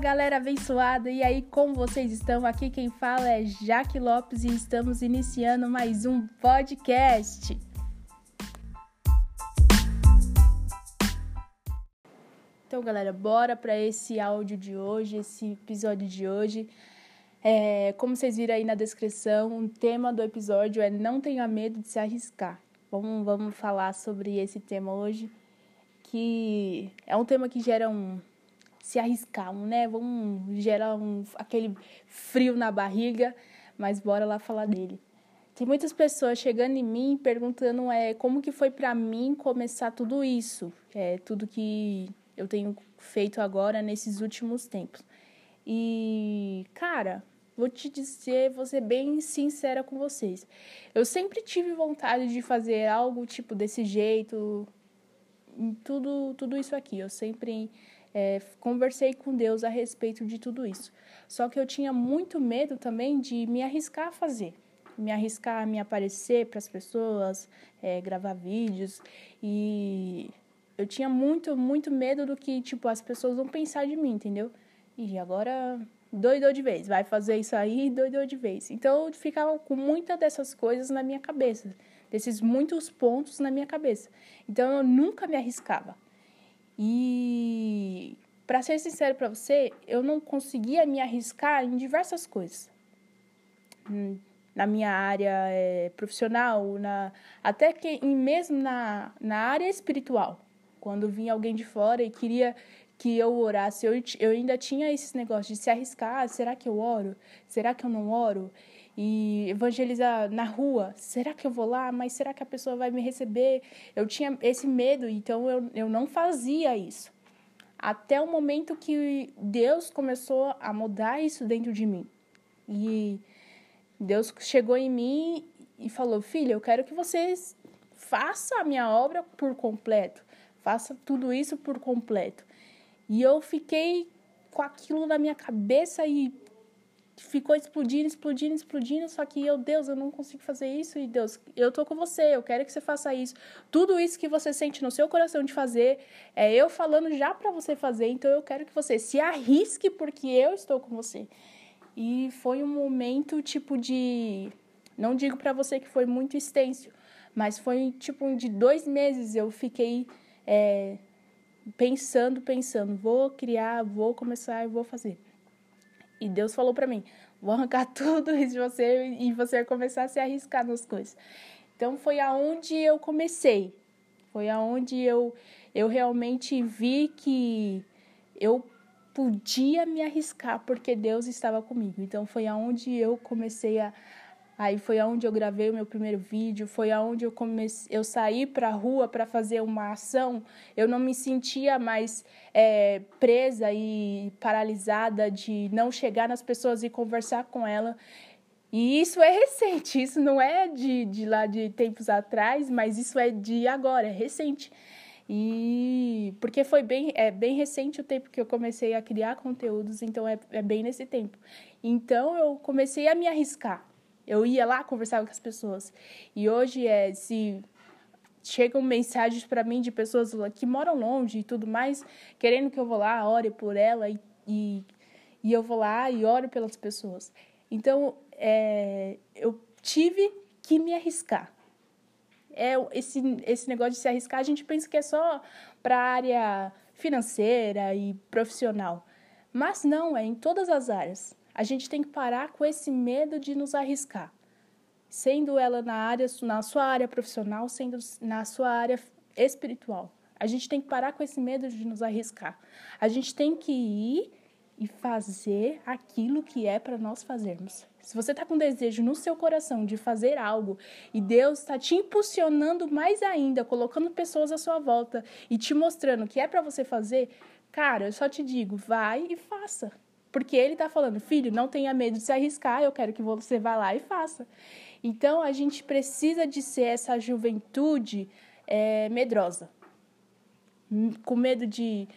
Galera abençoada, e aí como vocês estão? Aqui quem fala é Jaque Lopes e estamos iniciando mais um podcast. Então galera, bora para esse áudio de hoje, esse episódio de hoje. É, como vocês viram aí na descrição, o tema do episódio é Não tenha medo de se arriscar. Vamos, vamos falar sobre esse tema hoje, que é um tema que gera um se arriscar, né? Vamos gerar um, aquele frio na barriga, mas bora lá falar dele. Tem muitas pessoas chegando em mim perguntando é, como que foi para mim começar tudo isso, é, tudo que eu tenho feito agora nesses últimos tempos. E, cara, vou te dizer, vou ser bem sincera com vocês. Eu sempre tive vontade de fazer algo tipo desse jeito, tudo, tudo isso aqui. Eu sempre é, conversei com Deus a respeito de tudo isso. Só que eu tinha muito medo também de me arriscar a fazer, me arriscar a me aparecer para as pessoas, é, gravar vídeos e eu tinha muito, muito medo do que tipo as pessoas vão pensar de mim, entendeu? E agora doidou de vez, vai fazer isso aí, doidou de vez. Então eu ficava com muitas dessas coisas na minha cabeça, desses muitos pontos na minha cabeça. Então eu nunca me arriscava. E para ser sincero para você, eu não conseguia me arriscar em diversas coisas. Hum, na minha área é, profissional, na, até que mesmo na, na área espiritual. Quando vinha alguém de fora e queria que eu orasse, eu, eu ainda tinha esses negócios de se arriscar. Ah, será que eu oro? Será que eu não oro? e evangelizar na rua. Será que eu vou lá? Mas será que a pessoa vai me receber? Eu tinha esse medo, então eu, eu não fazia isso. Até o momento que Deus começou a mudar isso dentro de mim. E Deus chegou em mim e falou: Filha, eu quero que você faça a minha obra por completo. Faça tudo isso por completo. E eu fiquei com aquilo na minha cabeça e ficou explodindo, explodindo, explodindo, só que eu, Deus, eu não consigo fazer isso e Deus, eu tô com você, eu quero que você faça isso. Tudo isso que você sente no seu coração de fazer, é eu falando já para você fazer, então eu quero que você se arrisque porque eu estou com você. E foi um momento tipo de, não digo para você que foi muito extenso, mas foi tipo de dois meses eu fiquei é, pensando, pensando, vou criar, vou começar e vou fazer. E Deus falou para mim: vou arrancar tudo isso de você e você vai começar a se arriscar nas coisas. Então foi aonde eu comecei. Foi aonde eu, eu realmente vi que eu podia me arriscar porque Deus estava comigo. Então foi aonde eu comecei a, Aí foi aonde eu gravei o meu primeiro vídeo, foi aonde eu comecei, eu saí para a rua para fazer uma ação. Eu não me sentia mais é, presa e paralisada de não chegar nas pessoas e conversar com ela. E isso é recente, isso não é de, de lá de tempos atrás, mas isso é de agora, é recente. E porque foi bem, é bem recente o tempo que eu comecei a criar conteúdos, então é, é bem nesse tempo. Então eu comecei a me arriscar eu ia lá, conversava com as pessoas. E hoje é se chegam mensagens para mim de pessoas que moram longe e tudo mais, querendo que eu vou lá, ore por ela e, e, e eu vou lá e oro pelas pessoas. Então, é, eu tive que me arriscar. É esse, esse negócio de se arriscar, a gente pensa que é só para a área financeira e profissional. Mas não, é em todas as áreas. A gente tem que parar com esse medo de nos arriscar, sendo ela na área, na sua área profissional, sendo na sua área espiritual. A gente tem que parar com esse medo de nos arriscar. A gente tem que ir e fazer aquilo que é para nós fazermos. Se você está com desejo no seu coração de fazer algo e Deus está te impulsionando mais ainda, colocando pessoas à sua volta e te mostrando que é para você fazer, cara, eu só te digo, vai e faça. Porque ele está falando, filho, não tenha medo de se arriscar, eu quero que você vá lá e faça. Então a gente precisa de ser essa juventude é, medrosa, hum, com medo de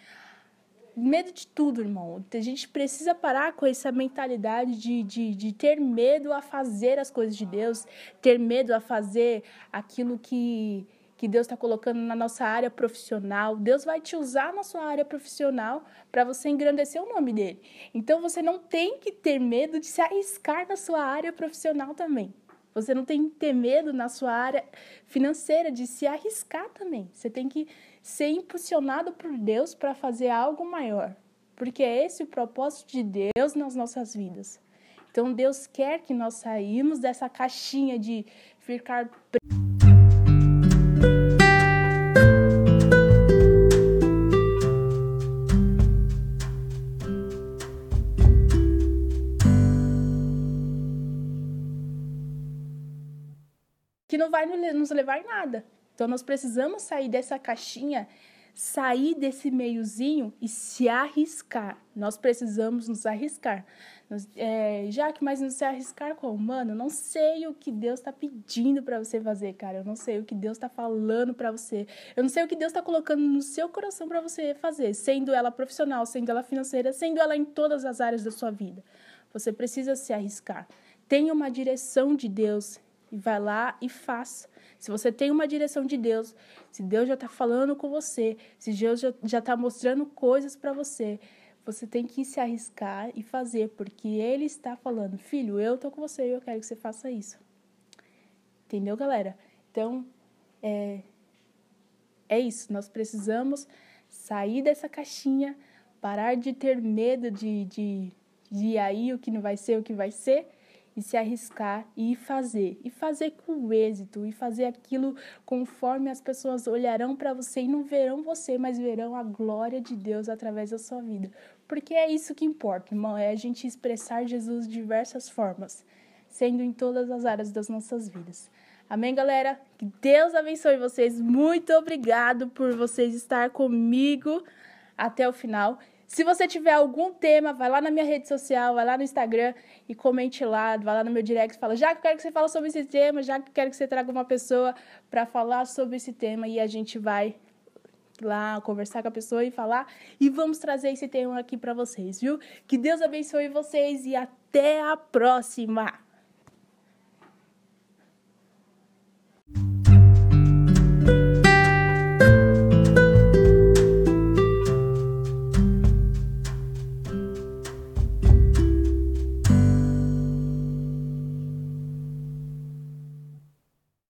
medo de tudo, irmão. A gente precisa parar com essa mentalidade de, de, de ter medo a fazer as coisas de Deus, ter medo a fazer aquilo que, que Deus está colocando na nossa área profissional. Deus vai te usar na sua área profissional para você engrandecer o nome dele. Então você não tem que ter medo de se arriscar na sua área profissional também. Você não tem que ter medo na sua área financeira de se arriscar também. Você tem que ser impulsionado por Deus para fazer algo maior. Porque é esse o propósito de Deus nas nossas vidas. Então Deus quer que nós saímos dessa caixinha de ficar que não vai nos levar em nada. Então nós precisamos sair dessa caixinha, sair desse meiozinho e se arriscar. Nós precisamos nos arriscar. Nós, é, que mas não se arriscar como? Mano, não sei o que Deus está pedindo para você fazer, cara. Eu não sei o que Deus está falando para você. Eu não sei o que Deus está colocando no seu coração para você fazer, sendo ela profissional, sendo ela financeira, sendo ela em todas as áreas da sua vida. Você precisa se arriscar. Tenha uma direção de Deus e vai lá e faça. Se você tem uma direção de Deus, se Deus já está falando com você, se Deus já está mostrando coisas para você, você tem que se arriscar e fazer, porque Ele está falando, filho, eu estou com você e eu quero que você faça isso. Entendeu, galera? Então, é, é isso. Nós precisamos sair dessa caixinha, parar de ter medo de, de, de aí o que não vai ser, o que vai ser e se arriscar e fazer, e fazer com êxito, e fazer aquilo conforme as pessoas olharão para você e não verão você, mas verão a glória de Deus através da sua vida. Porque é isso que importa, irmão, é a gente expressar Jesus de diversas formas, sendo em todas as áreas das nossas vidas. Amém, galera? Que Deus abençoe vocês. Muito obrigado por vocês estar comigo até o final. Se você tiver algum tema, vai lá na minha rede social, vai lá no Instagram e comente lá, vai lá no meu direct e fala, já que eu quero que você fale sobre esse tema, já que eu quero que você traga uma pessoa para falar sobre esse tema e a gente vai lá conversar com a pessoa e falar e vamos trazer esse tema aqui para vocês, viu? Que Deus abençoe vocês e até a próxima.